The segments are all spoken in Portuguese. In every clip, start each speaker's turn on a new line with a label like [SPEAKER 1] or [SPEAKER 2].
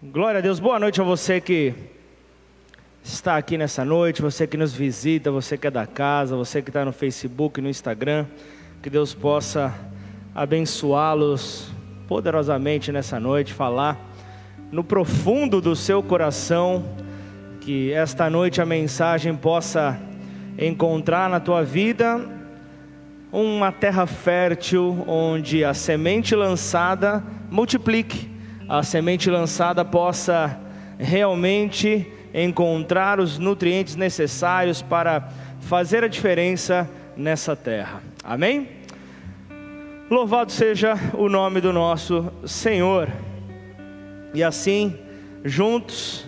[SPEAKER 1] Glória a Deus, boa noite a você que está aqui nessa noite, você que nos visita, você que é da casa, você que está no Facebook, no Instagram. Que Deus possa abençoá-los poderosamente nessa noite, falar no profundo do seu coração, que esta noite a mensagem possa encontrar na tua vida uma terra fértil onde a semente lançada multiplique a semente lançada possa realmente encontrar os nutrientes necessários para fazer a diferença nessa terra. Amém? Louvado seja o nome do nosso Senhor. E assim, juntos,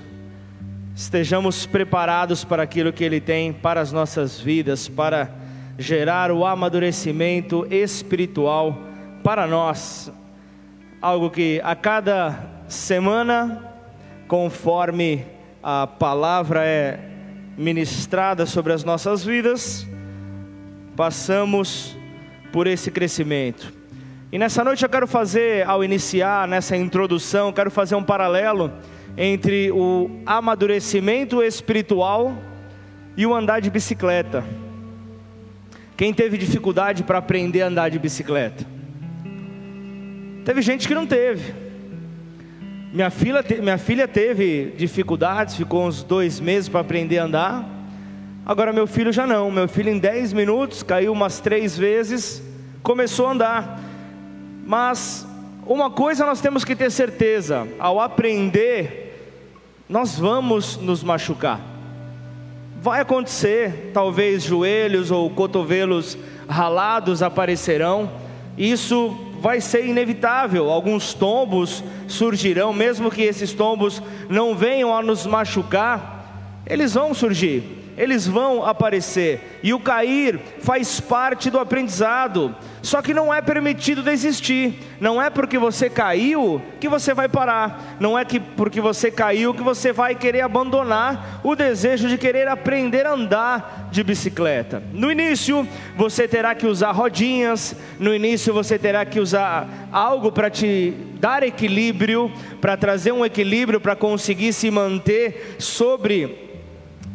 [SPEAKER 1] estejamos preparados para aquilo que Ele tem para as nossas vidas, para gerar o amadurecimento espiritual para nós algo que a cada semana, conforme a palavra é ministrada sobre as nossas vidas, passamos por esse crescimento. E nessa noite eu quero fazer, ao iniciar nessa introdução, quero fazer um paralelo entre o amadurecimento espiritual e o andar de bicicleta. Quem teve dificuldade para aprender a andar de bicicleta? Teve gente que não teve. Minha filha, minha filha teve dificuldades, ficou uns dois meses para aprender a andar. Agora meu filho já não. Meu filho em dez minutos caiu umas três vezes, começou a andar. Mas uma coisa nós temos que ter certeza: ao aprender, nós vamos nos machucar. Vai acontecer, talvez joelhos ou cotovelos ralados aparecerão. Isso vai ser inevitável, alguns tombos surgirão, mesmo que esses tombos não venham a nos machucar, eles vão surgir eles vão aparecer. E o cair faz parte do aprendizado. Só que não é permitido desistir. Não é porque você caiu que você vai parar. Não é que porque você caiu que você vai querer abandonar o desejo de querer aprender a andar de bicicleta. No início, você terá que usar rodinhas. No início, você terá que usar algo para te dar equilíbrio, para trazer um equilíbrio para conseguir se manter sobre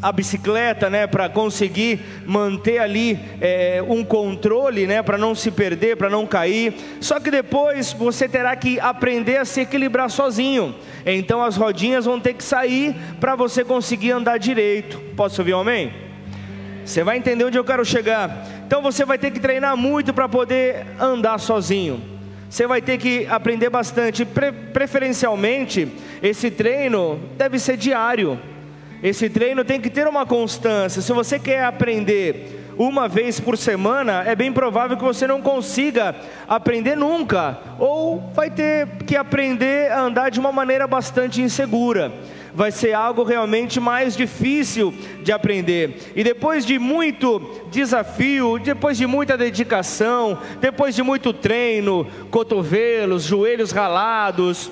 [SPEAKER 1] a bicicleta, né, para conseguir manter ali é, um controle, né, para não se perder, para não cair. Só que depois você terá que aprender a se equilibrar sozinho. Então as rodinhas vão ter que sair para você conseguir andar direito. Posso ouvir um amém? Você vai entender onde eu quero chegar. Então você vai ter que treinar muito para poder andar sozinho. Você vai ter que aprender bastante. Pre preferencialmente, esse treino deve ser diário. Esse treino tem que ter uma constância. Se você quer aprender uma vez por semana, é bem provável que você não consiga aprender nunca, ou vai ter que aprender a andar de uma maneira bastante insegura. Vai ser algo realmente mais difícil de aprender. E depois de muito desafio, depois de muita dedicação, depois de muito treino, cotovelos, joelhos ralados,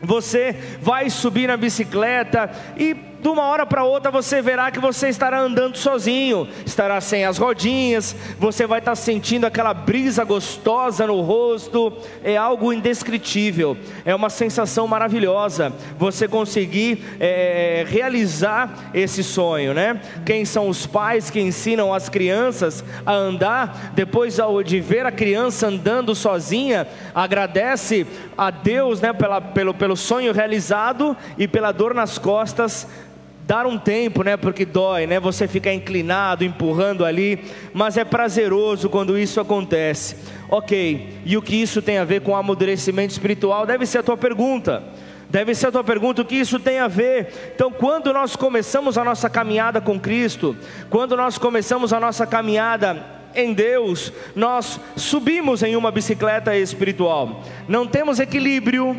[SPEAKER 1] você vai subir na bicicleta e de uma hora para outra você verá que você estará andando sozinho, estará sem as rodinhas, você vai estar sentindo aquela brisa gostosa no rosto, é algo indescritível, é uma sensação maravilhosa você conseguir é, realizar esse sonho, né? Quem são os pais que ensinam as crianças a andar, depois de ver a criança andando sozinha, agradece a Deus, né, pela, pelo, pelo sonho realizado e pela dor nas costas dar um tempo, né? Porque dói, né? Você ficar inclinado, empurrando ali, mas é prazeroso quando isso acontece. Ok, e o que isso tem a ver com amadurecimento espiritual? Deve ser a tua pergunta. Deve ser a tua pergunta, o que isso tem a ver? Então, quando nós começamos a nossa caminhada com Cristo, quando nós começamos a nossa caminhada em Deus, nós subimos em uma bicicleta espiritual. Não temos equilíbrio,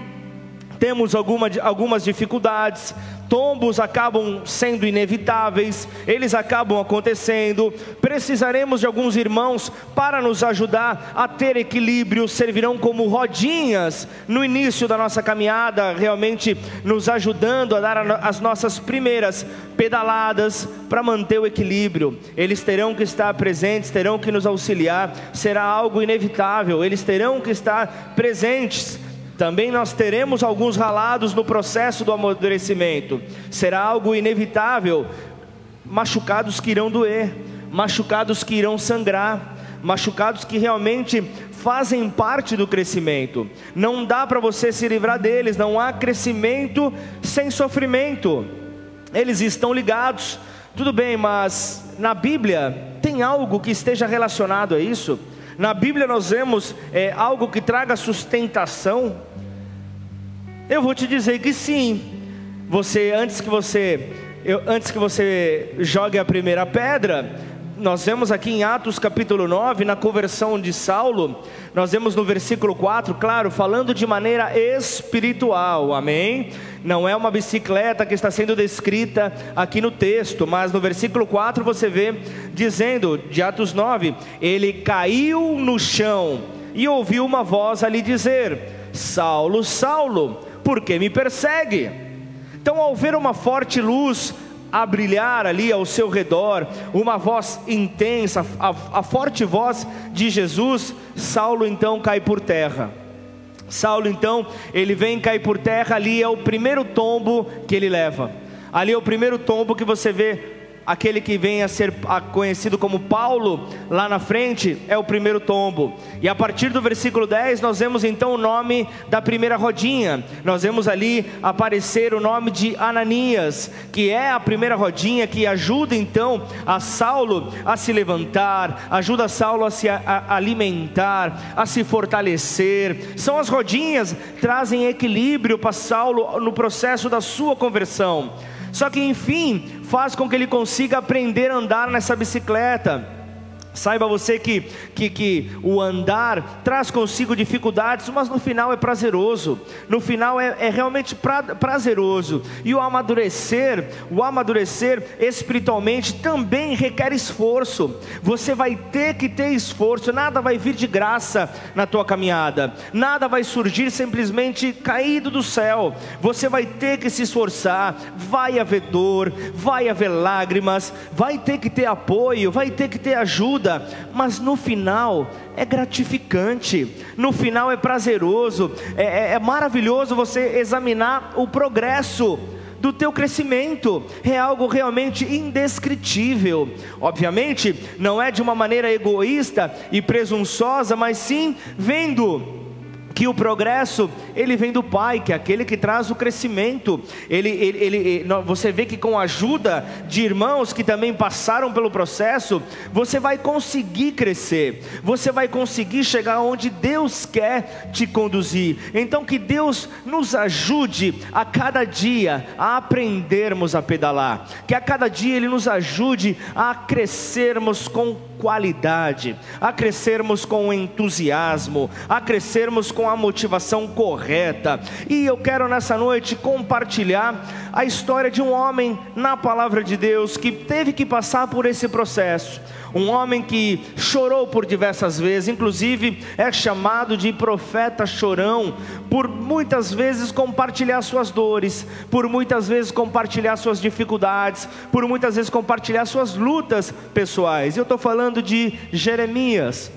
[SPEAKER 1] temos alguma, algumas dificuldades, tombos acabam sendo inevitáveis, eles acabam acontecendo. Precisaremos de alguns irmãos para nos ajudar a ter equilíbrio, servirão como rodinhas no início da nossa caminhada, realmente nos ajudando a dar as nossas primeiras pedaladas para manter o equilíbrio. Eles terão que estar presentes, terão que nos auxiliar, será algo inevitável, eles terão que estar presentes Também nós teremos alguns ralados no processo do amadurecimento. Será algo inevitável, machucados que irão doer, machucados que irão sangrar, machucados que realmente fazem parte do crescimento. Não dá para você se livrar deles, não há crescimento sem sofrimento. Eles estão ligados. Tudo bem, mas na Bíblia tem algo que esteja relacionado a isso? Na Bíblia nós vemos é, algo que traga sustentação? Eu vou te dizer que sim. Você antes que você eu, antes que você jogue a primeira pedra, nós vemos aqui em Atos capítulo 9, na conversão de Saulo, nós vemos no versículo 4, claro, falando de maneira espiritual, amém? Não é uma bicicleta que está sendo descrita aqui no texto, mas no versículo 4 você vê dizendo, de Atos 9, ele caiu no chão e ouviu uma voz ali dizer: Saulo, Saulo, por que me persegue? Então, ao ver uma forte luz a brilhar ali ao seu redor, uma voz intensa, a, a forte voz de Jesus, Saulo então cai por terra. Saulo então, ele vem cair por terra, ali é o primeiro tombo que ele leva. Ali é o primeiro tombo que você vê aquele que vem a ser conhecido como Paulo, lá na frente, é o primeiro tombo. E a partir do versículo 10, nós vemos então o nome da primeira rodinha. Nós vemos ali aparecer o nome de Ananias, que é a primeira rodinha que ajuda então a Saulo a se levantar, ajuda Saulo a se alimentar, a se fortalecer. São as rodinhas que trazem equilíbrio para Saulo no processo da sua conversão. Só que enfim, faz com que ele consiga aprender a andar nessa bicicleta. Saiba você que, que, que o andar traz consigo dificuldades, mas no final é prazeroso. No final é, é realmente pra, prazeroso. E o amadurecer, o amadurecer espiritualmente também requer esforço. Você vai ter que ter esforço. Nada vai vir de graça na tua caminhada. Nada vai surgir simplesmente caído do céu. Você vai ter que se esforçar. Vai haver dor, vai haver lágrimas, vai ter que ter apoio, vai ter que ter ajuda ajuda, mas no final é gratificante, no final é prazeroso, é, é, é maravilhoso você examinar o progresso do teu crescimento, é algo realmente indescritível. Obviamente, não é de uma maneira egoísta e presunçosa, mas sim vendo que o progresso ele vem do Pai, que é aquele que traz o crescimento. Ele, ele, ele, você vê que com a ajuda de irmãos que também passaram pelo processo, você vai conseguir crescer, você vai conseguir chegar onde Deus quer te conduzir. Então que Deus nos ajude a cada dia a aprendermos a pedalar, que a cada dia Ele nos ajude a crescermos com qualidade, a crescermos com entusiasmo, a crescermos com a motivação correta. E eu quero nessa noite compartilhar a história de um homem na palavra de Deus que teve que passar por esse processo um homem que chorou por diversas vezes, inclusive é chamado de profeta chorão, por muitas vezes compartilhar suas dores, por muitas vezes compartilhar suas dificuldades, por muitas vezes compartilhar suas lutas pessoais. Eu estou falando de Jeremias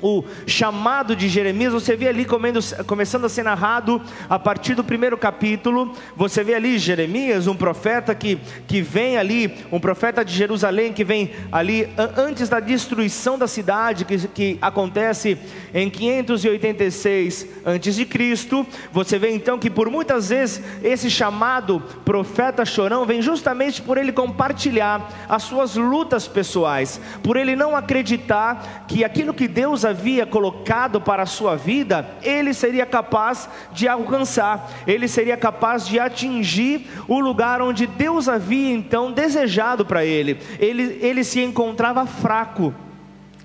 [SPEAKER 1] o chamado de Jeremias, você vê ali comendo, começando a ser narrado a partir do primeiro capítulo. Você vê ali Jeremias, um profeta que, que vem ali, um profeta de Jerusalém que vem ali antes da destruição da cidade, que, que acontece em 586 antes de Cristo. Você vê então que por muitas vezes esse chamado profeta chorão vem justamente por ele compartilhar as suas lutas pessoais, por ele não acreditar que aquilo que Deus havia colocado para a sua vida, ele seria capaz de alcançar, ele seria capaz de atingir o lugar onde Deus havia então desejado para ele. Ele, ele se encontrava fraco.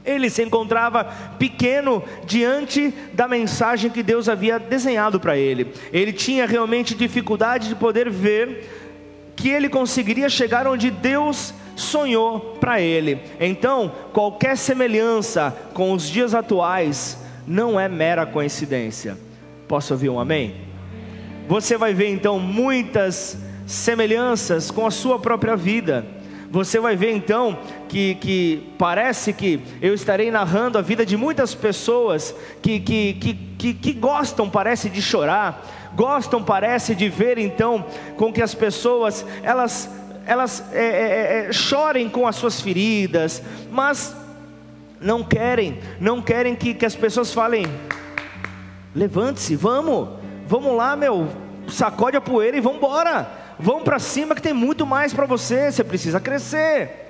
[SPEAKER 1] Ele se encontrava pequeno diante da mensagem que Deus havia desenhado para ele. Ele tinha realmente dificuldade de poder ver que ele conseguiria chegar onde Deus sonhou para ele. Então, qualquer semelhança com os dias atuais não é mera coincidência. Posso ouvir um amém? Você vai ver então muitas semelhanças com a sua própria vida. Você vai ver então que, que parece que eu estarei narrando a vida de muitas pessoas que, que, que, que, que gostam, parece, de chorar, gostam, parece, de ver então com que as pessoas elas, elas é, é, é, chorem com as suas feridas, mas não querem, não querem que, que as pessoas falem: levante-se, vamos, vamos lá, meu, sacode a poeira e vamos embora vão para cima que tem muito mais para você, você precisa crescer.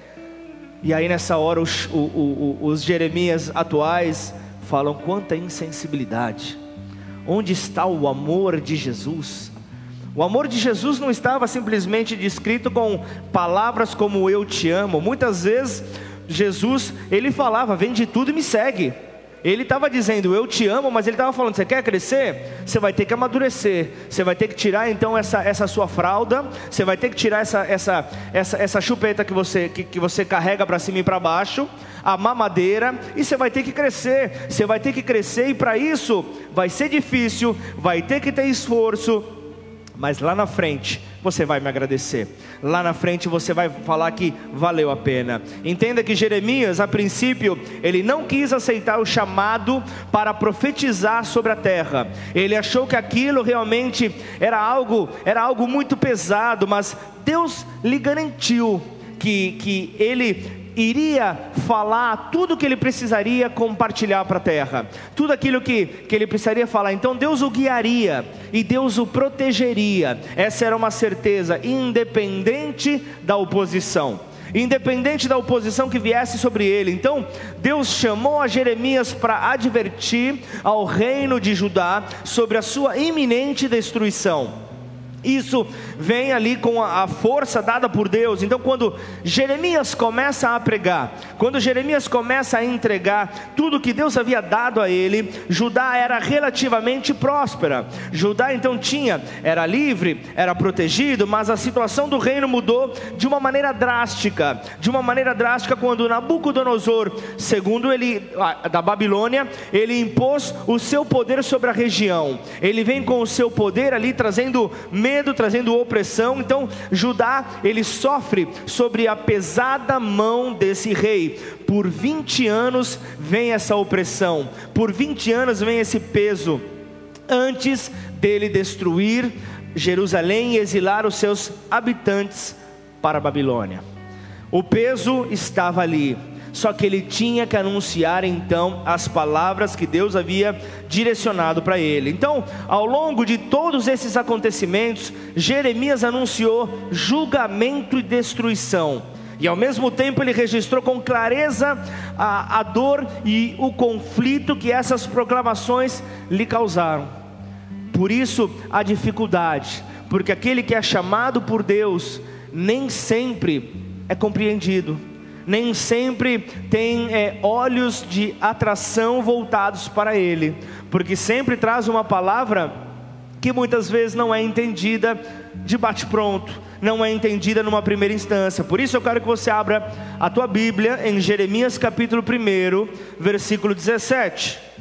[SPEAKER 1] E aí nessa hora os, o, o, os Jeremias atuais falam quanta insensibilidade. Onde está o amor de Jesus? O amor de Jesus não estava simplesmente descrito com palavras como eu te amo. Muitas vezes Jesus, ele falava: "Vende tudo e me segue". Ele estava dizendo, eu te amo, mas ele estava falando, você quer crescer? Você vai ter que amadurecer. Você vai ter que tirar então essa, essa sua fralda, você vai ter que tirar essa, essa, essa, essa chupeta que você, que, que você carrega para cima e para baixo, a mamadeira, e você vai ter que crescer. Você vai ter que crescer, e para isso vai ser difícil, vai ter que ter esforço, mas lá na frente você vai me agradecer. Lá na frente você vai falar que valeu a pena. Entenda que Jeremias, a princípio, ele não quis aceitar o chamado para profetizar sobre a terra. Ele achou que aquilo realmente era algo, era algo muito pesado, mas Deus lhe garantiu que, que ele iria falar tudo o que ele precisaria compartilhar para a terra, tudo aquilo que, que ele precisaria falar. Então Deus o guiaria e Deus o protegeria. Essa era uma certeza, independente da oposição independente da oposição que viesse sobre ele. Então, Deus chamou a Jeremias para advertir ao reino de Judá sobre a sua iminente destruição. Isso vem ali com a força dada por Deus. Então, quando Jeremias começa a pregar, quando Jeremias começa a entregar tudo que Deus havia dado a ele, Judá era relativamente próspera. Judá então tinha, era livre, era protegido, mas a situação do reino mudou de uma maneira drástica. De uma maneira drástica, quando Nabucodonosor, segundo ele, da Babilônia, ele impôs o seu poder sobre a região. Ele vem com o seu poder ali trazendo medo medo, trazendo opressão. Então, Judá, ele sofre sobre a pesada mão desse rei. Por 20 anos vem essa opressão, por 20 anos vem esse peso, antes dele destruir Jerusalém e exilar os seus habitantes para a Babilônia. O peso estava ali só que ele tinha que anunciar então as palavras que Deus havia direcionado para ele. Então, ao longo de todos esses acontecimentos, Jeremias anunciou julgamento e destruição. E ao mesmo tempo ele registrou com clareza a, a dor e o conflito que essas proclamações lhe causaram. Por isso a dificuldade, porque aquele que é chamado por Deus nem sempre é compreendido nem sempre tem é, olhos de atração voltados para Ele, porque sempre traz uma palavra que muitas vezes não é entendida de bate-pronto, não é entendida numa primeira instância. Por isso eu quero que você abra a tua Bíblia em Jeremias capítulo 1, versículo 17.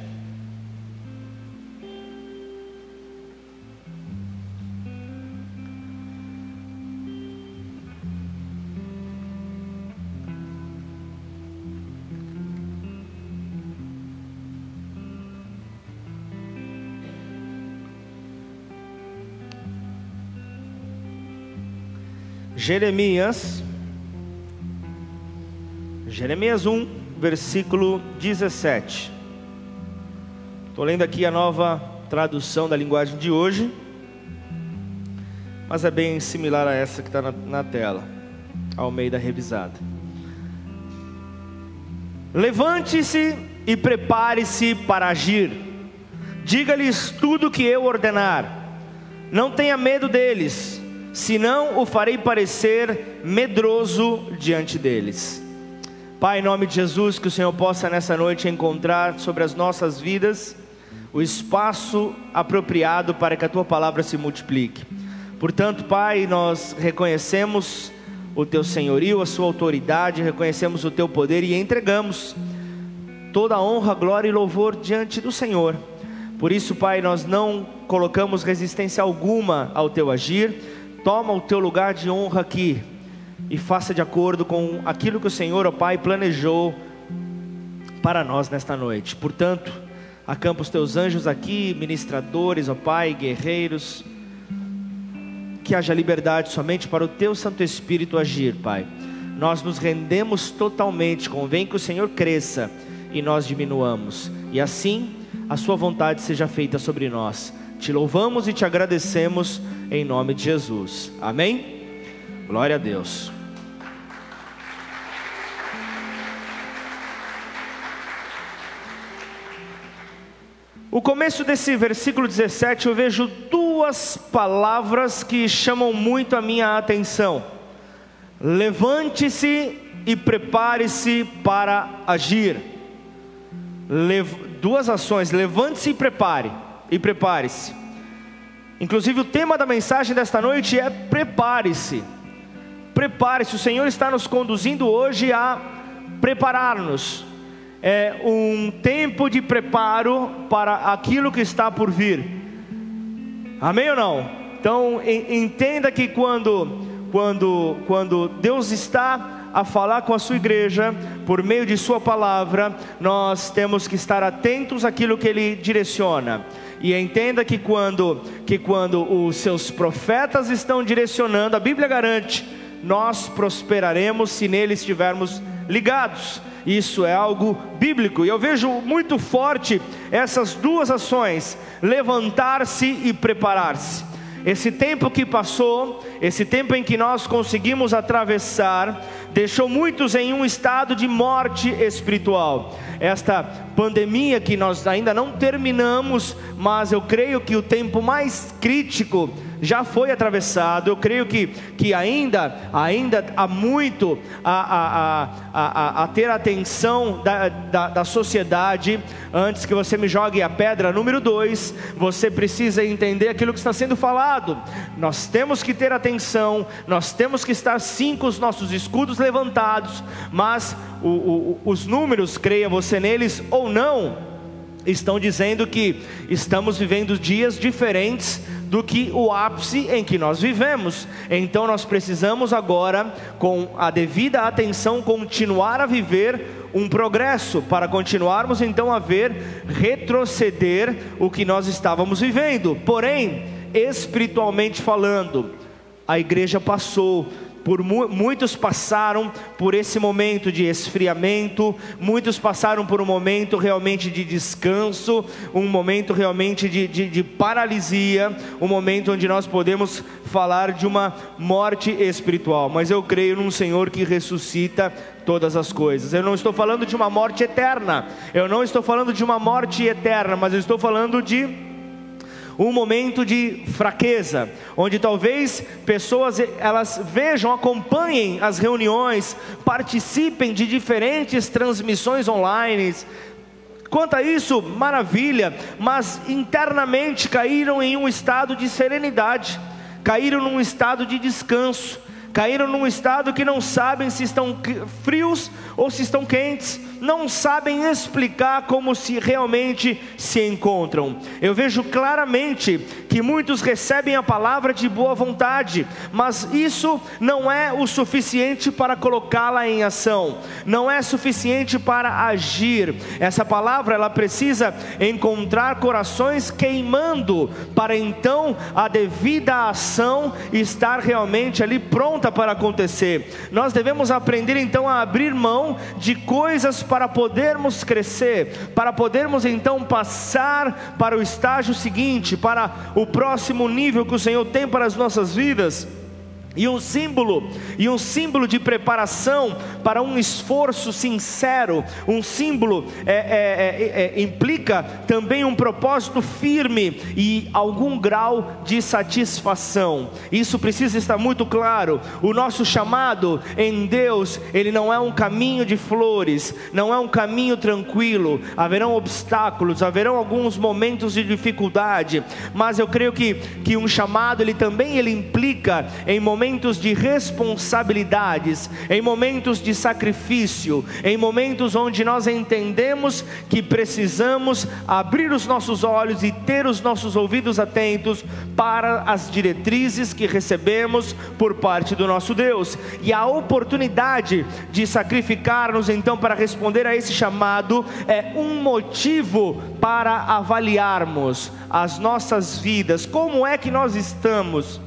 [SPEAKER 1] Jeremias, Jeremias 1, versículo 17. Estou lendo aqui a nova tradução da linguagem de hoje, mas é bem similar a essa que está na, na tela, ao meio da revisada. Levante-se e prepare-se para agir. Diga-lhes tudo o que eu ordenar. Não tenha medo deles senão o farei parecer medroso diante deles. Pai, em nome de Jesus, que o Senhor possa nessa noite encontrar sobre as nossas vidas o espaço apropriado para que a tua palavra se multiplique. Portanto, Pai, nós reconhecemos o teu senhorio, a sua autoridade, reconhecemos o teu poder e entregamos toda a honra, glória e louvor diante do Senhor. Por isso, Pai, nós não colocamos resistência alguma ao teu agir, Toma o teu lugar de honra aqui e faça de acordo com aquilo que o Senhor, ó Pai, planejou para nós nesta noite. Portanto, acampa os teus anjos aqui, ministradores, ó Pai, guerreiros, que haja liberdade somente para o teu Santo Espírito agir, Pai. Nós nos rendemos totalmente, convém que o Senhor cresça e nós diminuamos, e assim a Sua vontade seja feita sobre nós. Te louvamos e te agradecemos em nome de Jesus. Amém? Glória a Deus. O começo desse versículo 17 eu vejo duas palavras que chamam muito a minha atenção. Levante-se e prepare-se para agir. Duas ações, levante-se e prepare, e prepare-se. Inclusive o tema da mensagem desta noite é prepare-se. Prepare-se, o Senhor está nos conduzindo hoje a preparar-nos é um tempo de preparo para aquilo que está por vir. Amém ou não? Então entenda que quando quando quando Deus está a falar com a sua igreja por meio de sua palavra, nós temos que estar atentos àquilo que ele direciona. E entenda que quando que quando os seus profetas estão direcionando, a Bíblia garante, nós prosperaremos se neles estivermos ligados. Isso é algo bíblico. E eu vejo muito forte essas duas ações: levantar-se e preparar-se. Esse tempo que passou, esse tempo em que nós conseguimos atravessar, deixou muitos em um estado de morte espiritual. Esta pandemia que nós ainda não terminamos, mas eu creio que o tempo mais crítico já foi atravessado. Eu creio que, que ainda, ainda há muito a, a, a, a, ter atenção da, da, da sociedade. Antes que você me jogue a pedra número dois, você precisa entender aquilo que está sendo falado. Nós temos que ter atenção, nós temos que estar sim com os nossos escudos levantados, mas o, o, os números, creia você neles ou não, estão dizendo que estamos vivendo dias diferentes do que o ápice em que nós vivemos. Então nós precisamos agora, com a devida atenção, continuar a viver um progresso, para continuarmos então a ver retroceder o que nós estávamos vivendo. Porém, espiritualmente falando, a igreja passou por muitos passaram por esse momento de esfriamento, muitos passaram por um momento realmente de descanso, um momento realmente de, de, de paralisia, um momento onde nós podemos falar de uma morte espiritual. Mas eu creio num Senhor que ressuscita todas as coisas. Eu não estou falando de uma morte eterna, eu não estou falando de uma morte eterna, mas eu estou falando de um momento de fraqueza, onde talvez pessoas elas vejam, acompanhem as reuniões, participem de diferentes transmissões online. Quanto a isso, maravilha, mas internamente caíram em um estado de serenidade, caíram num estado de descanso, caíram num estado que não sabem se estão frios ou se estão quentes não sabem explicar como se realmente se encontram. Eu vejo claramente que muitos recebem a palavra de boa vontade, mas isso não é o suficiente para colocá-la em ação, não é suficiente para agir. Essa palavra ela precisa encontrar corações queimando para então a devida ação estar realmente ali pronta para acontecer. Nós devemos aprender então a abrir mão de coisas para podermos crescer, para podermos então passar para o estágio seguinte, para o próximo nível que o Senhor tem para as nossas vidas. E um símbolo, e um símbolo de preparação para um esforço sincero, um símbolo é, é, é, é, implica também um propósito firme e algum grau de satisfação. Isso precisa estar muito claro. O nosso chamado em Deus, ele não é um caminho de flores, não é um caminho tranquilo. Haverão obstáculos, haverão alguns momentos de dificuldade, mas eu creio que, que um chamado ele também ele implica em momentos momentos de responsabilidades, em momentos de sacrifício, em momentos onde nós entendemos que precisamos abrir os nossos olhos e ter os nossos ouvidos atentos para as diretrizes que recebemos por parte do nosso Deus. E a oportunidade de sacrificar-nos então para responder a esse chamado é um motivo para avaliarmos as nossas vidas, como é que nós estamos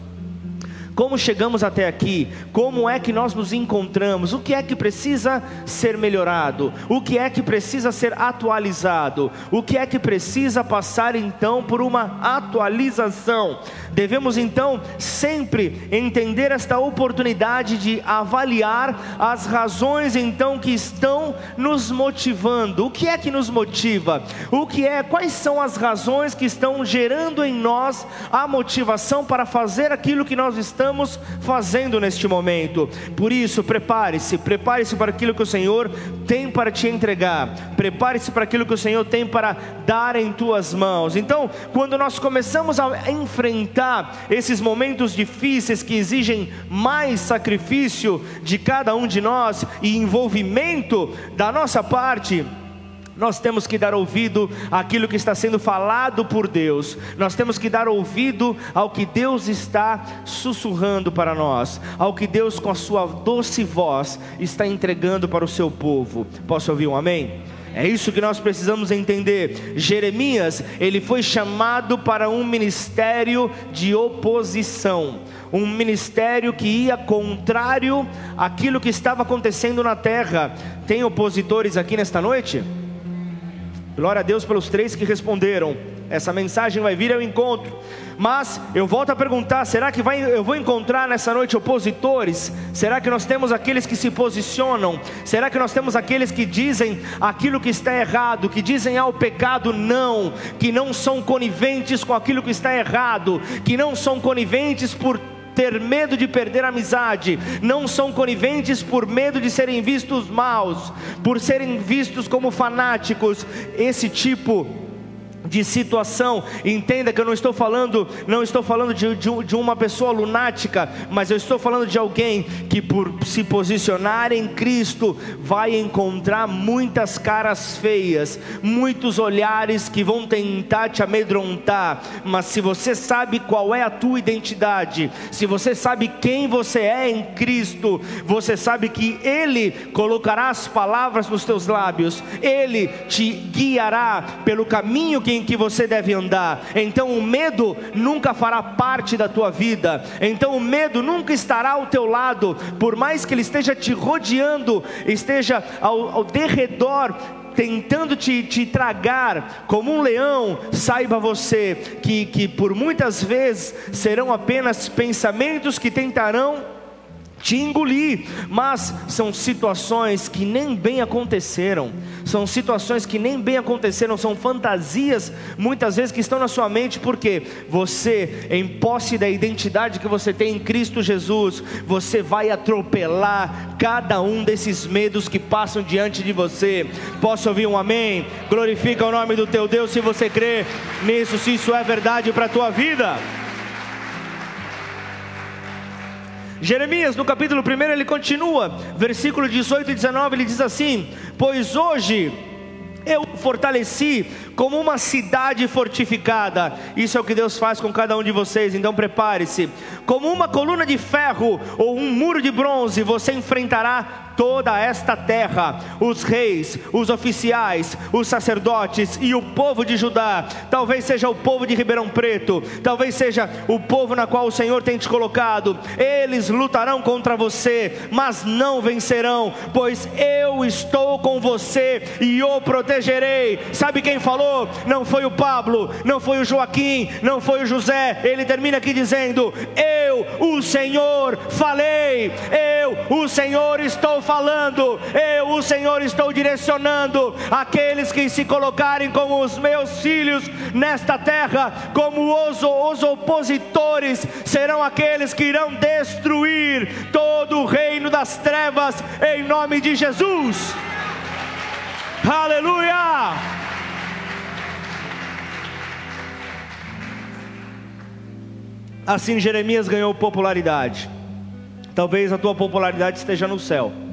[SPEAKER 1] como chegamos até aqui? Como é que nós nos encontramos? O que é que precisa ser melhorado? O que é que precisa ser atualizado? O que é que precisa passar então por uma atualização? Devemos então sempre entender esta oportunidade de avaliar as razões então que estão nos motivando. O que é que nos motiva? O que é? Quais são as razões que estão gerando em nós a motivação para fazer aquilo que nós estamos estamos fazendo neste momento. Por isso, prepare-se, prepare-se para aquilo que o Senhor tem para te entregar, prepare-se para aquilo que o Senhor tem para dar em tuas mãos. Então, quando nós começamos a enfrentar esses momentos difíceis que exigem mais sacrifício de cada um de nós e envolvimento da nossa parte, nós temos que dar ouvido àquilo que está sendo falado por Deus, nós temos que dar ouvido ao que Deus está sussurrando para nós, ao que Deus, com a sua doce voz, está entregando para o seu povo. Posso ouvir um amém? É isso que nós precisamos entender. Jeremias, ele foi chamado para um ministério de oposição, um ministério que ia contrário àquilo que estava acontecendo na terra. Tem opositores aqui nesta noite? Glória a Deus pelos três que responderam. Essa mensagem vai vir ao encontro. Mas eu volto a perguntar: será que vai, eu vou encontrar nessa noite opositores? Será que nós temos aqueles que se posicionam? Será que nós temos aqueles que dizem aquilo que está errado, que dizem ao pecado não, que não são coniventes com aquilo que está errado, que não são coniventes por ter medo de perder a amizade, não são coniventes por medo de serem vistos maus, por serem vistos como fanáticos. Esse tipo de situação. Entenda que eu não estou falando, não estou falando de, de, de, uma pessoa lunática, mas eu estou falando de alguém que por se posicionar em Cristo vai encontrar muitas caras feias, muitos olhares que vão tentar te amedrontar. Mas se você sabe qual é a tua identidade, se você sabe quem você é em Cristo, você sabe que Ele colocará as palavras nos teus lábios, Ele te guiará pelo caminho que em que você deve andar. Então o medo nunca fará parte da tua vida. Então o medo nunca estará ao teu lado, por mais que ele esteja te rodeando, esteja ao, ao derredor tentando te, te, tragar como um leão, saiba você que, que por muitas vezes serão apenas pensamentos que tentarão te engolir, mas são situações que nem bem aconteceram, são situações que nem bem aconteceram, são fantasias muitas vezes que estão na sua mente, porque você, em posse da identidade que você tem em Cristo Jesus, você vai atropelar cada um desses medos que passam diante de você. Posso ouvir um amém? Glorifica o nome do teu Deus se você crê nisso, se isso é verdade para a tua vida. Jeremias, no capítulo 1, ele continua, versículo 18 e 19, ele diz assim: Pois hoje eu fortaleci como uma cidade fortificada. Isso é o que Deus faz com cada um de vocês, então prepare-se. Como uma coluna de ferro ou um muro de bronze, você enfrentará toda esta terra, os reis, os oficiais, os sacerdotes e o povo de Judá, talvez seja o povo de Ribeirão Preto, talvez seja o povo na qual o Senhor tem te colocado, eles lutarão contra você, mas não vencerão, pois eu estou com você e o protegerei. Sabe quem falou? não foi o Pablo, não foi o Joaquim, não foi o José. Ele termina aqui dizendo: Eu, o Senhor, falei, eu, o Senhor, estou falando, eu, o Senhor, estou direcionando aqueles que se colocarem como os meus filhos nesta terra, como os, os opositores, serão aqueles que irão destruir todo o reino das trevas, em nome de Jesus. Aleluia! Assim Jeremias ganhou popularidade. Talvez a tua popularidade esteja no céu.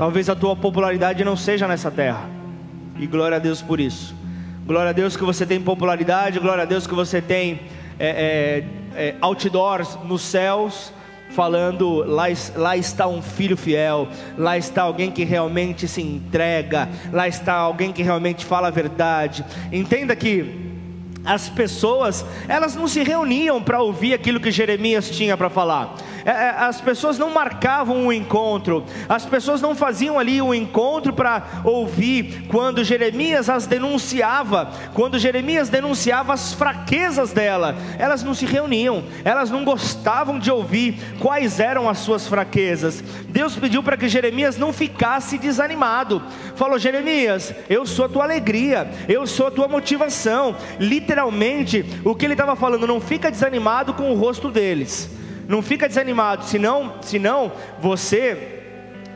[SPEAKER 1] Talvez a tua popularidade não seja nessa terra. E glória a Deus por isso. Glória a Deus que você tem popularidade. Glória a Deus que você tem é, é, é, outdoors nos céus falando: lá, lá está um filho fiel, lá está alguém que realmente se entrega, lá está alguém que realmente fala a verdade. Entenda que as pessoas, elas não se reuniam para ouvir aquilo que Jeremias tinha para falar. É, é, as pessoas não marcavam um encontro, as pessoas não faziam ali um encontro para ouvir quando Jeremias as denunciava, quando Jeremias denunciava as fraquezas dela, elas não se reuniam, elas não gostavam de ouvir quais eram as suas fraquezas. Deus pediu para que Jeremias não ficasse desanimado, falou: Jeremias, eu sou a tua alegria, eu sou a tua motivação. Literalmente, o que ele estava falando, não fica desanimado com o rosto deles não fica desanimado, senão, senão você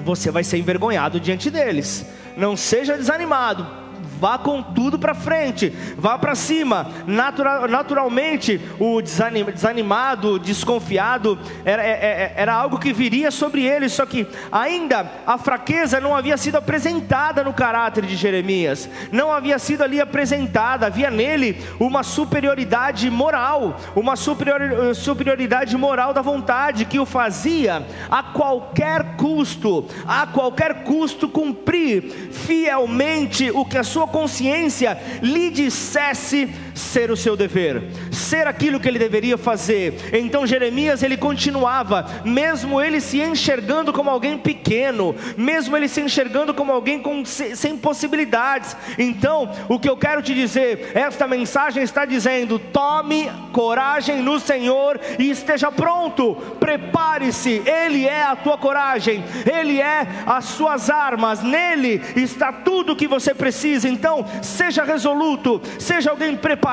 [SPEAKER 1] você vai ser envergonhado diante deles. Não seja desanimado vá com tudo para frente, vá para cima. Natural, naturalmente, o desanim, desanimado, desconfiado, era, era, é, é, era algo que viria sobre ele, só que ainda a fraqueza não havia sido apresentada no caráter de Jeremias, não havia sido ali apresentada, havia nele uma superioridade moral, uma superior, superioridade moral da vontade que o fazia a qualquer custo, a qualquer custo cumprir fielmente o que a sua consciência lhe dissesse ser o seu dever, ser aquilo que ele deveria fazer. Então Jeremias ele continuava, mesmo ele se enxergando como alguém pequeno, mesmo ele se enxergando como alguém com, sem possibilidades. Então, o que eu quero te dizer, esta mensagem está dizendo: tome coragem no Senhor e esteja pronto, prepare-se, Ele é a tua coragem, Ele é as suas armas, nele está tudo o que você precisa. Então, seja resoluto, seja alguém preparado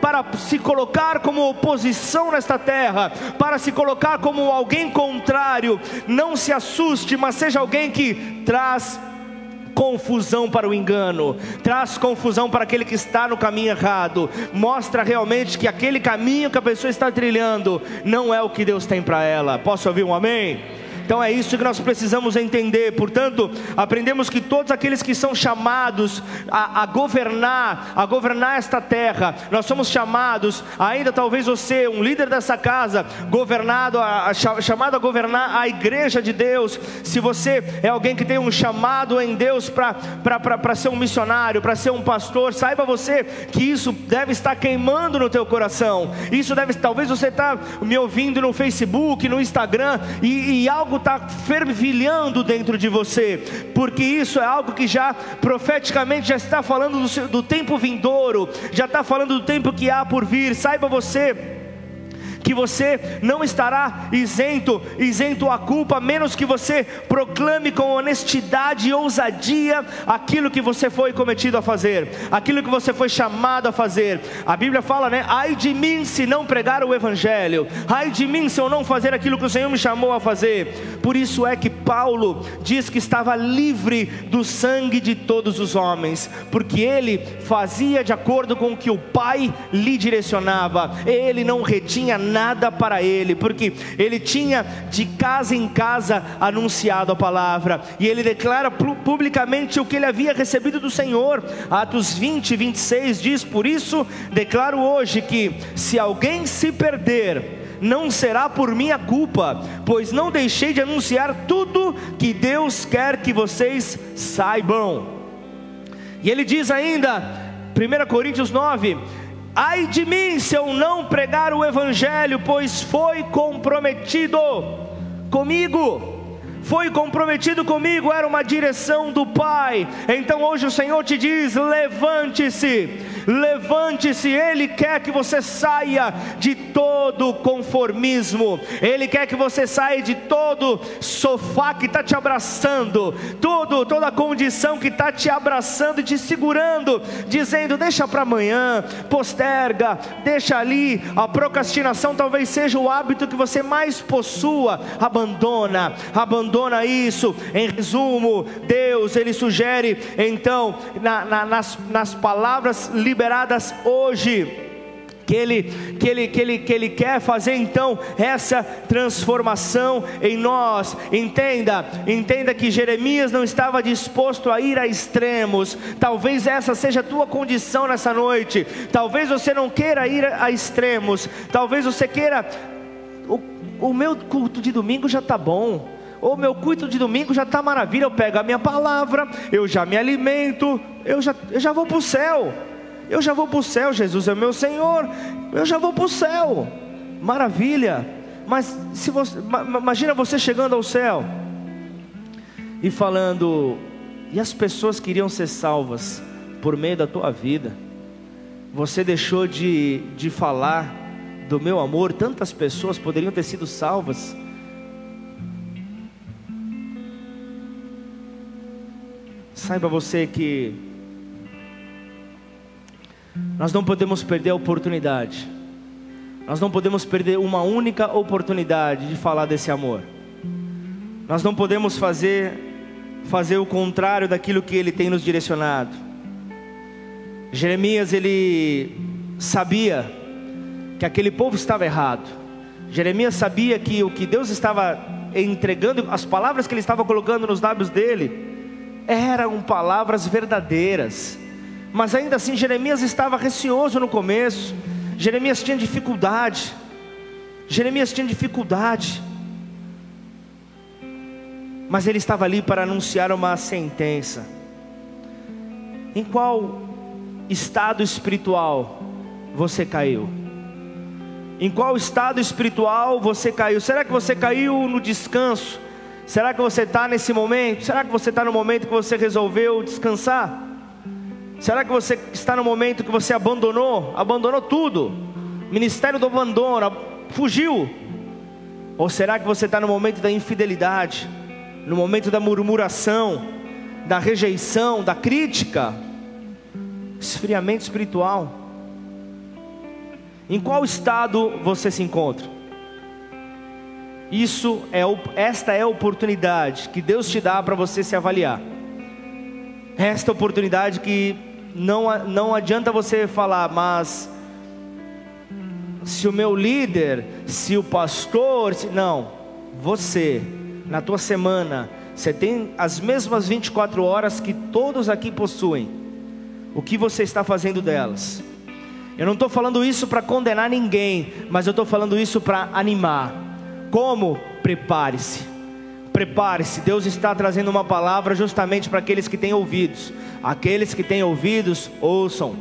[SPEAKER 1] para se colocar como oposição nesta terra, para se colocar como alguém contrário. Não se assuste, mas seja alguém que traz confusão para o engano, traz confusão para aquele que está no caminho errado, mostra realmente que aquele caminho que a pessoa está trilhando não é o que Deus tem para ela. Posso ouvir um amém? Então é isso que nós precisamos entender. Portanto, aprendemos que todos aqueles que são chamados a, a governar, a governar esta terra, nós somos chamados, ainda talvez você, um líder dessa casa, governado, a, a, chamado a governar a igreja de Deus. Se você é alguém que tem um chamado em Deus para ser um missionário, para ser um pastor, saiba você que isso deve estar queimando no teu coração. Isso deve, talvez você está me ouvindo no Facebook, no Instagram e, e algo algo está fervilhando dentro de você, porque isso é algo que já profeticamente já está falando do, seu, do tempo vindouro, já está falando do tempo que há por vir. Saiba você que você não estará isento, isento a culpa, menos que você proclame com honestidade e ousadia aquilo que você foi cometido a fazer, aquilo que você foi chamado a fazer. A Bíblia fala, né? Ai de mim se não pregar o Evangelho, ai de mim se eu não fazer aquilo que o Senhor me chamou a fazer. Por isso é que Paulo diz que estava livre do sangue de todos os homens, porque ele fazia de acordo com o que o Pai lhe direcionava, ele não retinha nada nada para ele, porque ele tinha de casa em casa anunciado a palavra, e ele declara publicamente o que ele havia recebido do Senhor. Atos 20, 26 diz: Por isso declaro hoje que se alguém se perder, não será por minha culpa, pois não deixei de anunciar tudo que Deus quer que vocês saibam. E ele diz ainda, 1 Coríntios 9: Ai de mim se eu não pregar o Evangelho, pois foi comprometido comigo foi comprometido comigo, era uma direção do Pai. Então hoje o Senhor te diz: levante-se, levante-se. Ele quer que você saia de todo conformismo, Ele quer que você saia de todo sofá que está te abraçando, tudo, toda condição que está te abraçando e te segurando, dizendo: deixa para amanhã, posterga, deixa ali. A procrastinação talvez seja o hábito que você mais possua, abandona, abandona abandona isso. Em resumo, Deus ele sugere então na, na, nas, nas palavras liberadas hoje que ele, que ele, que ele, que ele quer fazer então essa transformação em nós. Entenda, entenda que Jeremias não estava disposto a ir a extremos. Talvez essa seja a tua condição nessa noite. Talvez você não queira ir a extremos. Talvez você queira o, o meu culto de domingo já está bom. O meu culto de domingo já está maravilha. Eu pego a minha palavra, eu já me alimento, eu já, eu já vou para o céu. Eu já vou para o céu, Jesus é meu Senhor. Eu já vou para o céu. Maravilha. Mas se você, imagina você chegando ao céu e falando, e as pessoas queriam ser salvas por meio da tua vida. Você deixou de, de falar do meu amor, tantas pessoas poderiam ter sido salvas. Saiba você que nós não podemos perder a oportunidade. Nós não podemos perder uma única oportunidade de falar desse amor. Nós não podemos fazer fazer o contrário daquilo que ele tem nos direcionado. Jeremias ele sabia que aquele povo estava errado. Jeremias sabia que o que Deus estava entregando, as palavras que ele estava colocando nos lábios dele, eram palavras verdadeiras mas ainda assim, Jeremias estava receoso no começo. Jeremias tinha dificuldade. Jeremias tinha dificuldade. Mas ele estava ali para anunciar uma sentença. Em qual estado espiritual você caiu? Em qual estado espiritual você caiu? Será que você caiu no descanso? Será que você está nesse momento? Será que você está no momento que você resolveu descansar? Será que você está no momento que você abandonou, abandonou tudo? Ministério do abandono, fugiu? Ou será que você está no momento da infidelidade, no momento da murmuração, da rejeição, da crítica? Esfriamento espiritual. Em qual estado você se encontra? Isso é esta é a oportunidade que Deus te dá para você se avaliar. Esta oportunidade que não, não adianta você falar, mas se o meu líder, se o pastor, se, não, você, na tua semana, você tem as mesmas 24 horas que todos aqui possuem. O que você está fazendo delas? Eu não estou falando isso para condenar ninguém, mas eu estou falando isso para animar. Como? Prepare-se prepare-se, Deus está trazendo uma palavra justamente para aqueles que têm ouvidos. Aqueles que têm ouvidos, ouçam,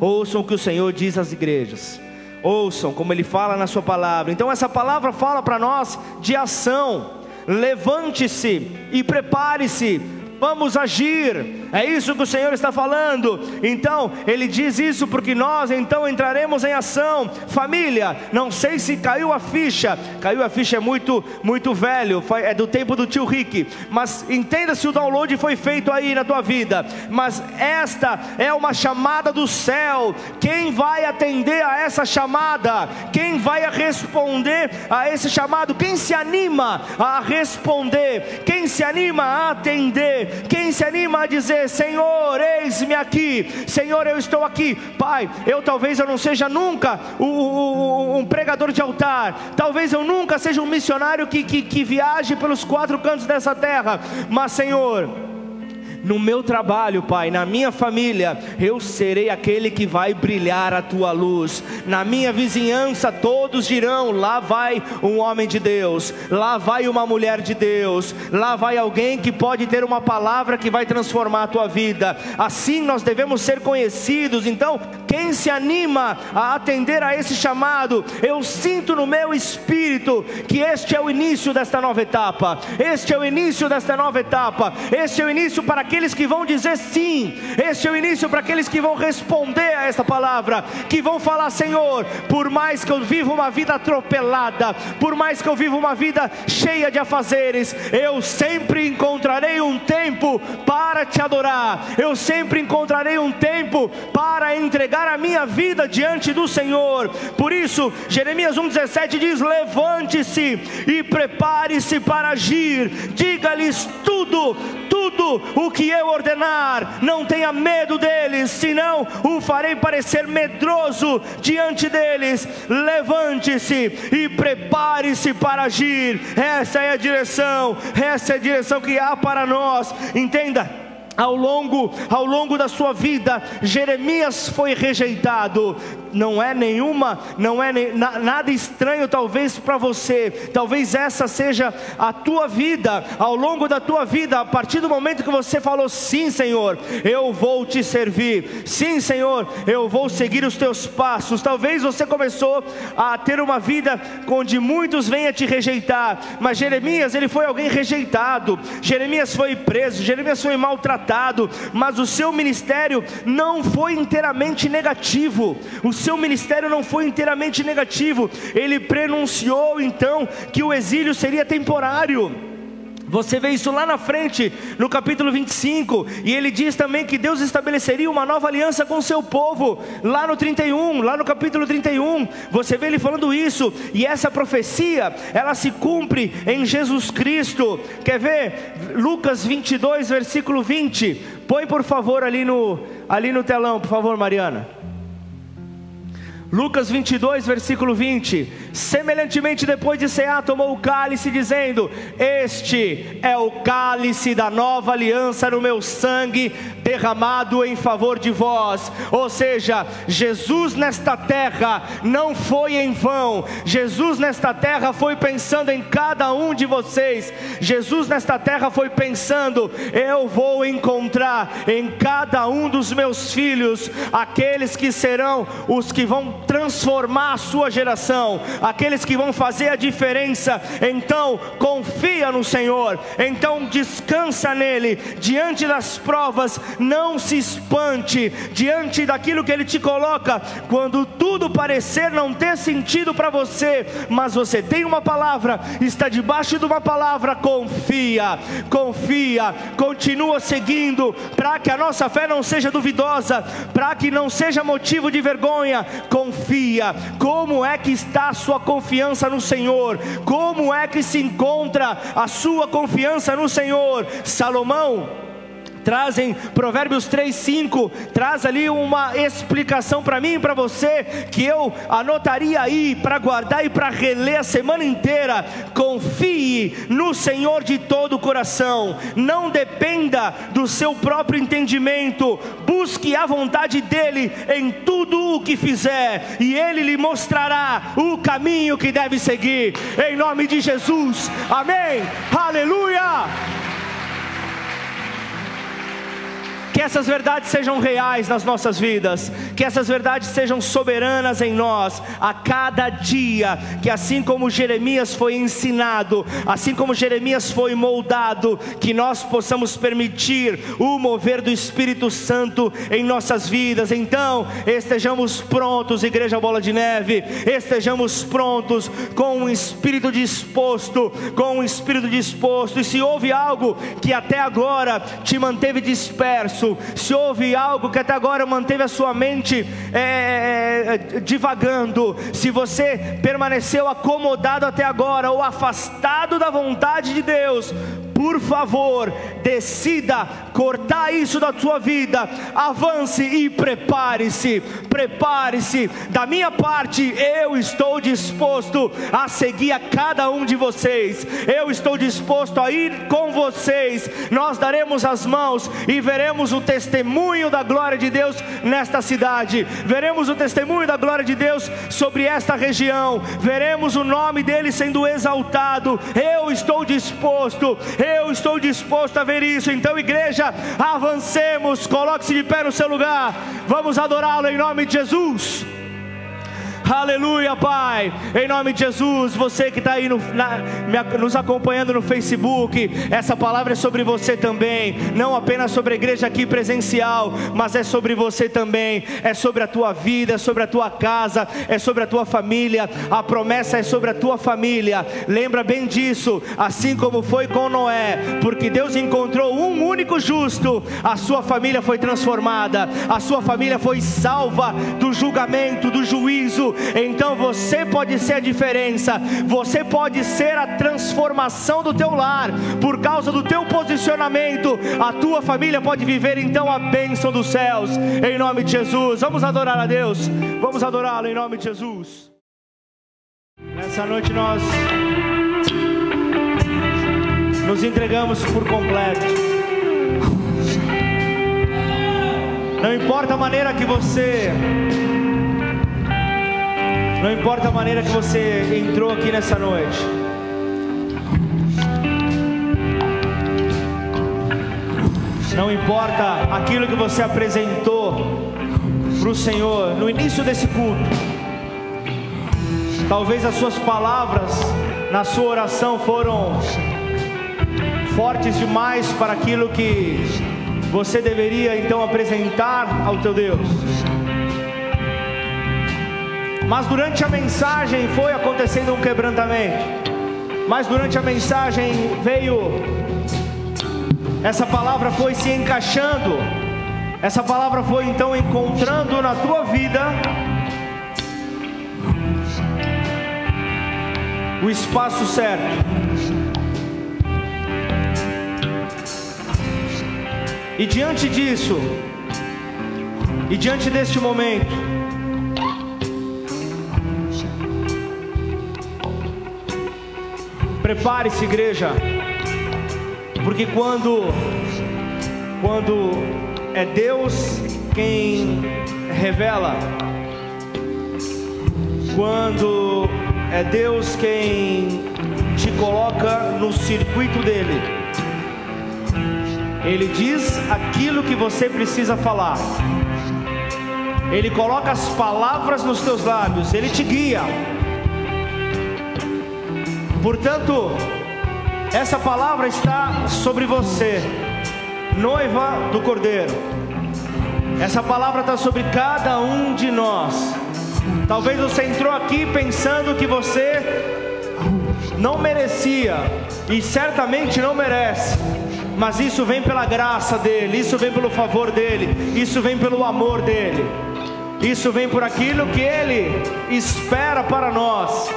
[SPEAKER 1] ouçam o que o Senhor diz às igrejas, ouçam como Ele fala na Sua palavra. Então, essa palavra fala para nós de ação. Levante-se e prepare-se vamos agir. É isso que o Senhor está falando. Então, ele diz isso porque nós então entraremos em ação. Família, não sei se caiu a ficha. Caiu a ficha é muito muito velho, é do tempo do tio Rick, mas entenda se o download foi feito aí na tua vida. Mas esta é uma chamada do céu. Quem vai atender a essa chamada? Quem vai responder a esse chamado? Quem se anima a responder? Quem se anima a atender? Quem se anima a dizer: Senhor, eis-me aqui, Senhor, eu estou aqui, Pai. Eu talvez eu não seja nunca um pregador de altar, talvez eu nunca seja um missionário que, que, que viaje pelos quatro cantos dessa terra, mas Senhor no meu trabalho, Pai, na minha família, eu serei aquele que vai brilhar a tua luz. Na minha vizinhança, todos dirão: lá vai um homem de Deus, lá vai uma mulher de Deus, lá vai alguém que pode ter uma palavra que vai transformar a tua vida. Assim nós devemos ser conhecidos. Então, quem se anima a atender a esse chamado, eu sinto no meu espírito que este é o início desta nova etapa. Este é o início desta nova etapa. Este é o início para aqueles que vão dizer sim. Este é o início para aqueles que vão responder a esta palavra, que vão falar: Senhor, por mais que eu viva uma vida atropelada, por mais que eu viva uma vida cheia de afazeres, eu sempre encontrarei um tempo para te adorar. Eu sempre encontrarei um tempo para entregar a minha vida diante do Senhor. Por isso, Jeremias 1:17 diz: Levante-se e prepare-se para agir. Diga-lhes tudo, tudo o que eu ordenar. Não tenha medo deles, senão o farei parecer medroso diante deles. Levante-se e prepare-se para agir. Essa é a direção, essa é a direção que há para nós. Entenda ao longo, ao longo da sua vida, Jeremias foi rejeitado, não é nenhuma, não é ne, na, nada estranho talvez para você. Talvez essa seja a tua vida, ao longo da tua vida, a partir do momento que você falou sim, Senhor, eu vou te servir. Sim, Senhor, eu vou seguir os teus passos. Talvez você começou a ter uma vida onde muitos venham te rejeitar, mas Jeremias, ele foi alguém rejeitado. Jeremias foi preso, Jeremias foi maltratado, mas o seu ministério não foi inteiramente negativo. O seu ministério não foi inteiramente negativo, ele prenunciou então que o exílio seria temporário. Você vê isso lá na frente, no capítulo 25, e ele diz também que Deus estabeleceria uma nova aliança com o seu povo, lá no 31, lá no capítulo 31, você vê ele falando isso, e essa profecia, ela se cumpre em Jesus Cristo. Quer ver? Lucas 22, versículo 20. Põe por favor ali no, ali no telão, por favor, Mariana. Lucas 22, versículo 20: Semelhantemente, depois de cear, tomou o cálice, dizendo: Este é o cálice da nova aliança no meu sangue, derramado em favor de vós. Ou seja, Jesus nesta terra não foi em vão, Jesus nesta terra foi pensando em cada um de vocês, Jesus nesta terra foi pensando: Eu vou encontrar em cada um dos meus filhos aqueles que serão os que vão transformar a sua geração, aqueles que vão fazer a diferença. Então, confia no Senhor, então descansa nele, diante das provas, não se espante, diante daquilo que ele te coloca, quando tudo parecer não ter sentido para você, mas você tem uma palavra, está debaixo de uma palavra, confia, confia, continua seguindo, para que a nossa fé não seja duvidosa, para que não seja motivo de vergonha, confia confia, como é que está a sua confiança no Senhor, como é que se encontra a sua confiança no Senhor. Salomão trazem Provérbios 3, 5, traz ali uma explicação para mim e para você, que eu anotaria aí para guardar e para reler a semana inteira. Confie no Senhor de todo o coração, não dependa do seu próprio entendimento, busque a vontade dEle em tudo o que fizer, e Ele lhe mostrará o caminho que deve seguir, em nome de Jesus, amém, aleluia. Que essas verdades sejam reais nas nossas vidas, que essas verdades sejam soberanas em nós a cada dia, que assim como Jeremias foi ensinado, assim como Jeremias foi moldado, que nós possamos permitir o mover do Espírito Santo em nossas vidas. Então, estejamos prontos, Igreja Bola de Neve, estejamos prontos com um espírito disposto, com um espírito disposto. E se houve algo que até agora te manteve disperso, se houve algo que até agora manteve a sua mente é, é, é, divagando, se você permaneceu acomodado até agora ou afastado da vontade de Deus, por favor, decida cortar isso da sua vida, avance e prepare-se, prepare-se. Da minha parte, eu estou disposto a seguir a cada um de vocês, eu estou disposto a ir com vocês. Nós daremos as mãos e veremos o testemunho da glória de Deus nesta cidade, veremos o testemunho da glória de Deus sobre esta região, veremos o nome dele sendo exaltado. Eu estou disposto, eu estou disposto a ver isso. Então, igreja, avancemos, coloque-se de pé no seu lugar, vamos adorá-lo em nome de Jesus. Aleluia, Pai. Em nome de Jesus, você que está aí no, na, nos acompanhando no Facebook, essa palavra é sobre você também. Não apenas sobre a igreja aqui presencial, mas é sobre você também. É sobre a tua vida, é sobre a tua casa, é sobre a tua família. A promessa é sobre a tua família. Lembra bem disso, assim como foi com Noé, porque Deus encontrou um único justo, a sua família foi transformada, a sua família foi salva do julgamento, do juízo Então você pode ser a diferença, você pode ser a transformação do teu lar, por causa do teu posicionamento, a tua família pode viver então a bênção dos céus, em nome de Jesus. Vamos adorar a Deus, vamos adorá-lo em nome de Jesus. Nessa noite nós nos entregamos por completo. Não importa a maneira que você não importa a maneira que você entrou aqui nessa noite. Não importa aquilo que você apresentou para o Senhor no início desse culto. Talvez as suas palavras na sua oração foram fortes demais para aquilo que você deveria então apresentar ao teu Deus. Mas durante a mensagem foi acontecendo um quebrantamento. Mas durante a mensagem veio essa palavra foi se encaixando. Essa palavra foi então encontrando na tua vida o espaço certo. E diante disso, e diante deste momento, prepare-se, igreja, porque quando, quando é Deus quem revela, quando é Deus quem te coloca no circuito dele, ele diz aquilo que você precisa falar. Ele coloca as palavras nos teus lábios, ele te guia. Portanto, essa palavra está sobre você, noiva do Cordeiro. Essa palavra está sobre cada um de nós. Talvez você entrou aqui pensando que você não merecia e certamente não merece mas isso vem pela graça dele, isso vem pelo favor dele, isso vem pelo amor dele, isso vem por aquilo que ele espera para nós.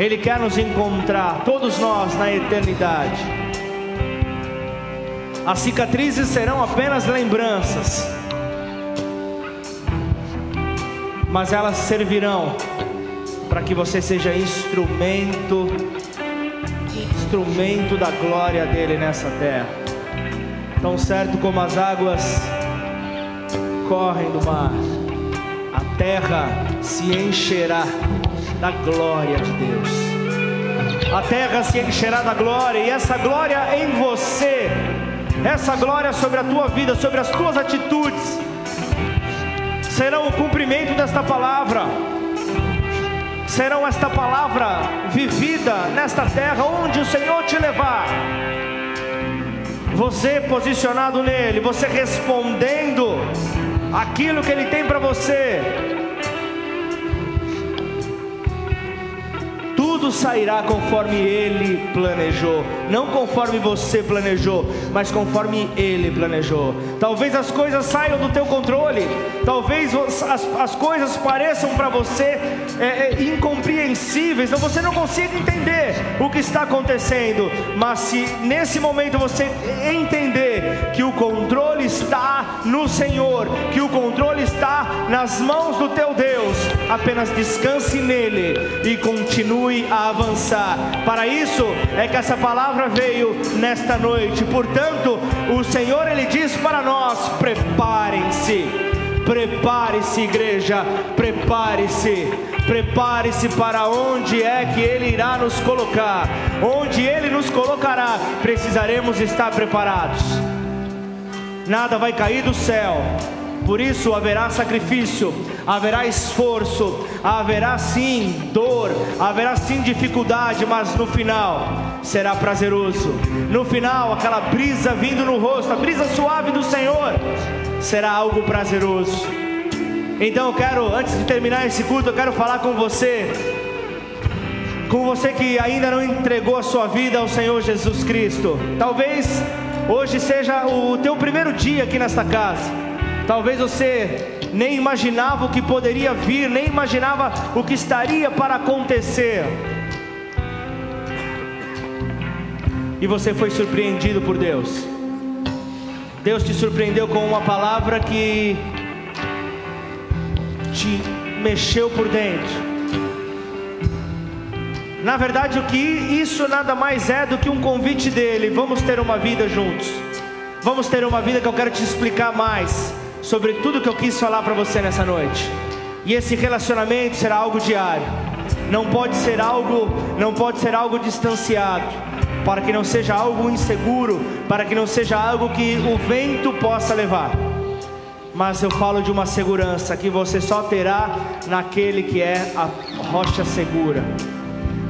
[SPEAKER 1] Ele quer nos encontrar, todos nós, na eternidade. As cicatrizes serão apenas lembranças, mas elas servirão para que você seja instrumento instrumento da glória dele nessa terra. Tão certo como as águas correm do mar, a terra se encherá da glória de Deus. A terra se encherá da glória, e essa glória em você, essa glória sobre a tua vida, sobre as tuas atitudes, serão o cumprimento desta palavra serão esta palavra vivida nesta terra onde o Senhor te levar. Você posicionado nele, você respondendo aquilo que ele tem para você. Tudo sairá conforme Ele planejou, não conforme você planejou, mas conforme Ele planejou. Talvez as coisas saiam do teu controle, talvez as, as coisas pareçam para você é, é, incompreensíveis, ou você não consiga entender o que está acontecendo, mas se nesse momento você entender que o controle está no Senhor, que o controle está nas mãos do teu Deus, apenas descanse nele e continue a avançar. Para isso é que essa palavra veio nesta noite. Portanto, o Senhor ele diz para nós: preparem-se. Prepare-se, igreja, prepare-se. Prepare-se para onde é que Ele irá nos colocar. Onde Ele nos colocará, precisaremos estar preparados. Nada vai cair do céu, por isso haverá sacrifício, haverá esforço, haverá sim dor, haverá sim dificuldade, mas no final será prazeroso. No final, aquela brisa vindo no rosto, a brisa suave do Senhor, será algo prazeroso. Então eu quero, antes de terminar esse culto, eu quero falar com você, com você que ainda não entregou a sua vida ao Senhor Jesus Cristo. Talvez hoje seja o teu primeiro dia aqui nesta casa. Talvez você nem imaginava o que poderia vir, nem imaginava o que estaria para acontecer. E você foi surpreendido por Deus. Deus te surpreendeu com uma palavra que te mexeu por dentro. Na verdade, o que isso nada mais é do que um convite dele. Vamos ter uma vida juntos. Vamos ter uma vida que eu quero te explicar mais sobre tudo que eu quis falar para você nessa noite. E esse relacionamento será algo diário. Não pode ser algo, não pode ser algo distanciado, para que não seja algo inseguro, para que não seja algo que o vento possa levar. Mas eu falo de uma segurança que você só terá naquele que é a rocha segura.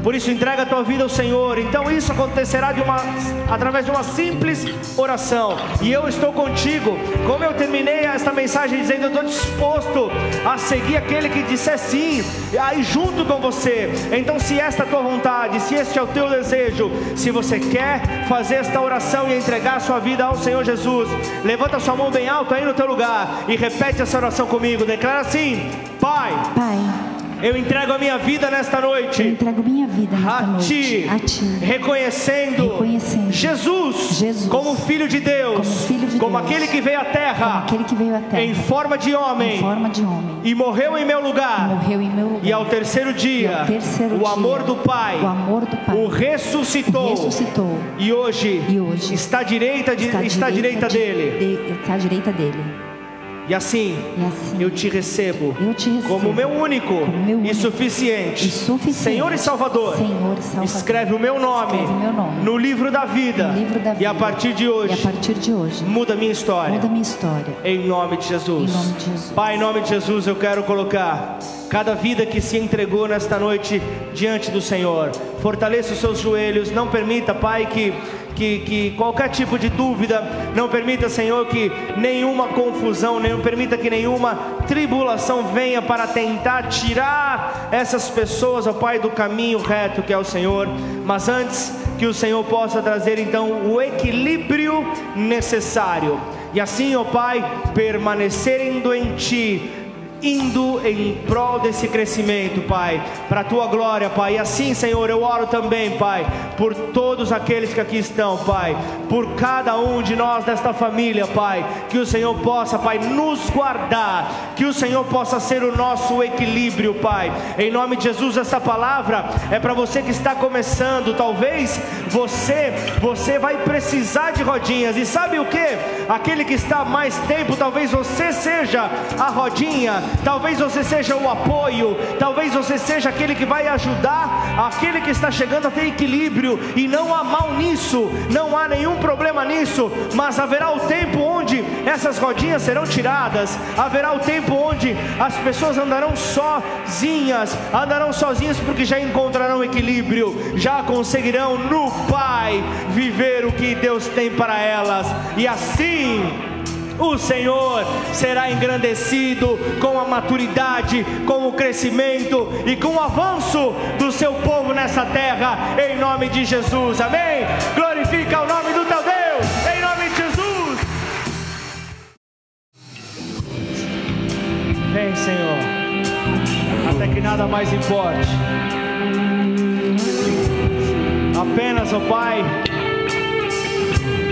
[SPEAKER 1] Por isso entrega a tua vida ao Senhor. Então isso acontecerá de uma, através de uma simples oração. E eu estou contigo. Como eu terminei esta mensagem dizendo, eu estou disposto a seguir aquele que disser sim, aí junto com você. Então, se esta é a tua vontade, se este é o teu desejo, se você quer fazer esta oração e entregar a sua vida ao Senhor Jesus, levanta sua mão bem alto aí no teu lugar e repete essa oração comigo. Declara assim: Pai.
[SPEAKER 2] Pai
[SPEAKER 1] eu entrego a minha vida nesta noite.
[SPEAKER 2] Eu entrego minha vida nesta
[SPEAKER 1] a
[SPEAKER 2] noite.
[SPEAKER 1] Ti,
[SPEAKER 2] a ti.
[SPEAKER 1] Reconhecendo,
[SPEAKER 2] reconhecendo
[SPEAKER 1] Jesus,
[SPEAKER 2] Jesus
[SPEAKER 1] como filho de Deus,
[SPEAKER 2] como, filho de
[SPEAKER 1] como
[SPEAKER 2] Deus,
[SPEAKER 1] aquele que veio à terra,
[SPEAKER 2] como aquele que veio à terra
[SPEAKER 1] em forma de homem,
[SPEAKER 2] em forma de homem
[SPEAKER 1] e morreu em meu lugar.
[SPEAKER 2] morreu em meu lugar.
[SPEAKER 1] E ao terceiro dia,
[SPEAKER 2] ao terceiro
[SPEAKER 1] o
[SPEAKER 2] dia,
[SPEAKER 1] amor do Pai,
[SPEAKER 2] o amor do Pai
[SPEAKER 1] o ressuscitou.
[SPEAKER 2] ressuscitou.
[SPEAKER 1] E hoje,
[SPEAKER 2] e hoje
[SPEAKER 1] está à direita, de,
[SPEAKER 2] está,
[SPEAKER 1] está direita,
[SPEAKER 2] de,
[SPEAKER 1] dele.
[SPEAKER 2] De, está à direita dele.
[SPEAKER 1] E assim,
[SPEAKER 2] e assim
[SPEAKER 1] eu, te recebo,
[SPEAKER 2] eu te recebo
[SPEAKER 1] como meu único,
[SPEAKER 2] meu único
[SPEAKER 1] e, suficiente,
[SPEAKER 2] e suficiente
[SPEAKER 1] Senhor e Salvador.
[SPEAKER 2] Senhor e Salvador.
[SPEAKER 1] Escreve o meu nome,
[SPEAKER 2] meu nome
[SPEAKER 1] no, livro da vida,
[SPEAKER 2] no livro da vida.
[SPEAKER 1] E a partir de hoje,
[SPEAKER 2] a partir de hoje
[SPEAKER 1] muda minha história.
[SPEAKER 2] Muda minha história.
[SPEAKER 1] Em nome de Jesus.
[SPEAKER 2] Em nome de Jesus.
[SPEAKER 1] Pai, em nome de Jesus, eu quero colocar cada vida que se entregou nesta noite diante do Senhor. Fortaleça os seus joelhos, não permita, Pai, que que, que qualquer tipo de dúvida, não permita, Senhor, que nenhuma confusão, não permita que nenhuma tribulação venha para tentar tirar essas pessoas, ó Pai, do caminho reto que é o Senhor. Mas antes que o Senhor possa trazer então o equilíbrio necessário. E assim, ó Pai, permanecendo em Ti, indo em prol desse crescimento, Pai, para a tua glória, Pai. E assim, Senhor, eu oro também, Pai, por todos aqueles que aqui estão, Pai, por cada um de nós desta família, Pai, que o Senhor possa, Pai, nos guardar, que o Senhor possa ser o nosso equilíbrio, Pai. Em nome de Jesus, esta palavra é para você que está começando, talvez você, você vai precisar de rodinhas. E sabe o que? Aquele que está mais tempo, talvez você seja a rodinha talvez você seja o apoio, talvez você seja aquele que vai ajudar aquele que está chegando a ter equilíbrio, e não há mal nisso, não há nenhum problema nisso, mas haverá o tempo onde essas rodinhas serão tiradas, haverá o tempo onde as pessoas andarão sozinhas, andarão sozinhas porque já encontrarão equilíbrio, já conseguirão no Pai viver o que Deus tem para elas, e assim o Senhor será engrandecido com a maturidade, com o crescimento e com o avanço do seu povo nessa terra, em nome de Jesus, amém? Glorifica o nome do teu Deus, em nome de Jesus. Vem, Senhor, até que nada mais importe. Apenas, ó oh Pai,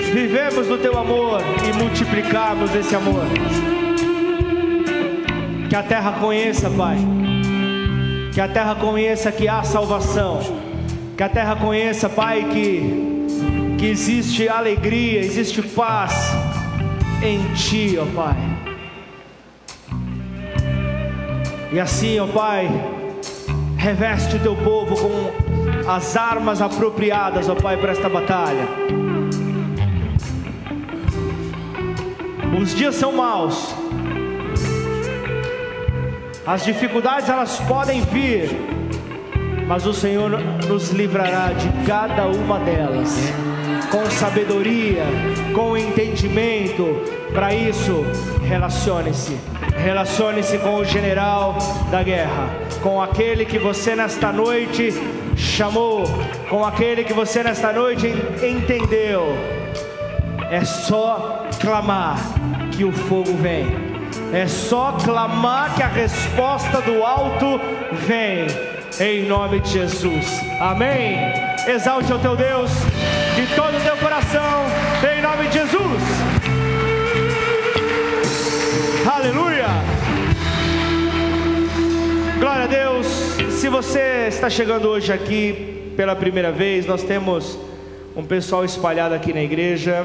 [SPEAKER 1] vivemos do teu amor e multiplicarmos esse amor. Que a terra conheça, Pai. Que a terra conheça que há salvação. Que a terra conheça, Pai, que, que existe alegria, existe paz em Ti, ó Pai. E assim, ó Pai, reveste o teu povo com as armas apropriadas, ó Pai, para esta batalha. Os dias são maus. As dificuldades elas podem vir, mas o Senhor nos livrará de cada uma delas. Com sabedoria, com entendimento. Para isso, relacione-se. Relacione-se com o general da guerra, com aquele que você nesta noite chamou, com aquele que você nesta noite entendeu. É só clamar que o fogo vem. É só clamar que a resposta do alto vem. Em nome de Jesus. Amém. Exalte o teu Deus de todo o teu coração. Em nome de Jesus. Aleluia. Glória a Deus. Se você está chegando hoje aqui pela primeira vez, nós temos um pessoal espalhado aqui na igreja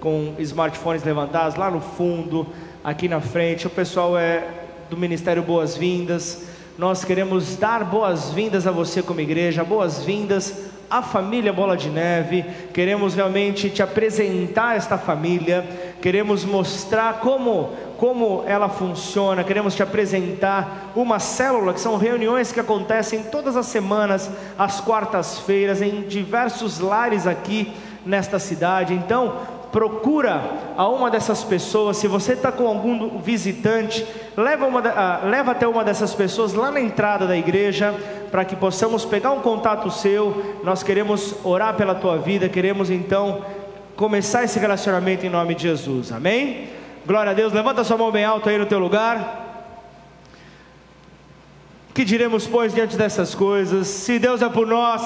[SPEAKER 1] com smartphones levantados lá no fundo, aqui na frente. O pessoal é do Ministério Boas-Vindas. Nós queremos dar boas-vindas a você como igreja, boas-vindas à família Bola de Neve. Queremos realmente te apresentar esta família, queremos mostrar como como ela funciona, queremos te apresentar uma célula, que são reuniões que acontecem todas as semanas, às quartas-feiras, em diversos lares aqui nesta cidade. Então, procura a uma dessas pessoas. Se você está com algum visitante, leva, uma, uh, leva até uma dessas pessoas lá na entrada da igreja, para que possamos pegar um contato seu. Nós queremos orar pela tua vida, queremos então começar esse relacionamento em nome de Jesus. Amém? Glória a Deus. Levanta sua mão bem alta aí no teu lugar. Que diremos, pois, diante dessas coisas? Se Deus é por nós,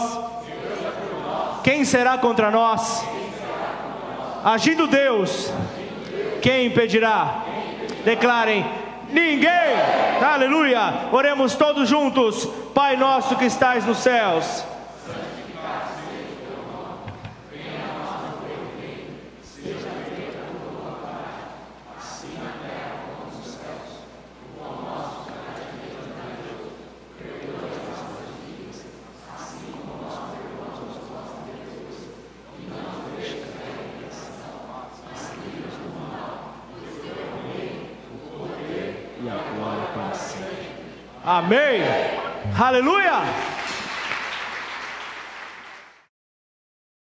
[SPEAKER 1] quem será contra nós? Agindo Deus, quem impedirá? Declarem: ninguém. Aleluia. Oremos todos juntos. Pai nosso que estais nos céus Amém. Aleluia.